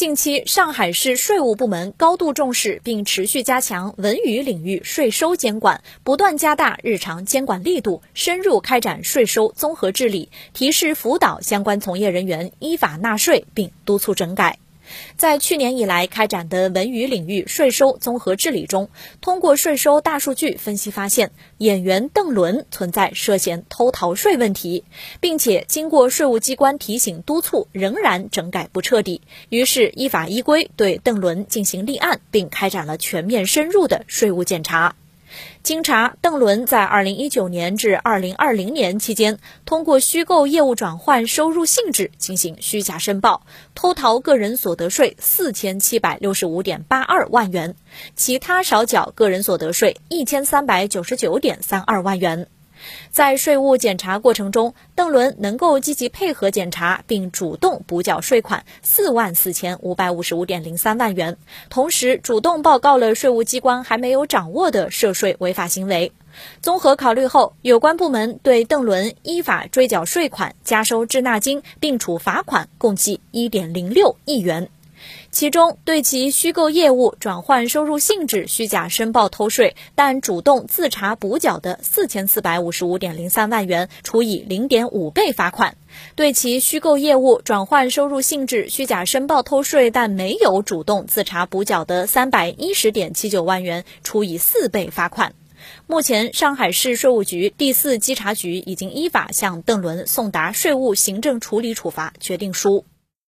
近期，上海市税务部门高度重视并持续加强文娱领域税收监管，不断加大日常监管力度，深入开展税收综合治理，提示辅导相关从业人员依法纳税，并督促整改。在去年以来开展的文娱领域税收综合治理中，通过税收大数据分析发现，演员邓伦存在涉嫌偷逃税问题，并且经过税务机关提醒督促，仍然整改不彻底。于是依法依规对邓伦进行立案，并开展了全面深入的税务检查。经查，邓伦在二零一九年至二零二零年期间，通过虚构业务转换收入性质进行虚假申报，偷逃个人所得税四千七百六十五点八二万元，其他少缴个人所得税一千三百九十九点三二万元。在税务检查过程中，邓伦能够积极配合检查，并主动补缴税款四万四千五百五十五点零三万元，同时主动报告了税务机关还没有掌握的涉税违法行为。综合考虑后，有关部门对邓伦依法追缴税款、加收滞纳金，并处罚款共计一点零六亿元。其中，对其虚构业务转换收入性质、虚假申报偷税，但主动自查补缴的四千四百五十五点零三万元，处以零点五倍罚款；对其虚构业务转换收入性质、虚假申报偷税，但没有主动自查补缴的三百一十点七九万元，处以四倍罚款。目前，上海市税务局第四稽查局已经依法向邓伦送达税务行政处理处罚决定书。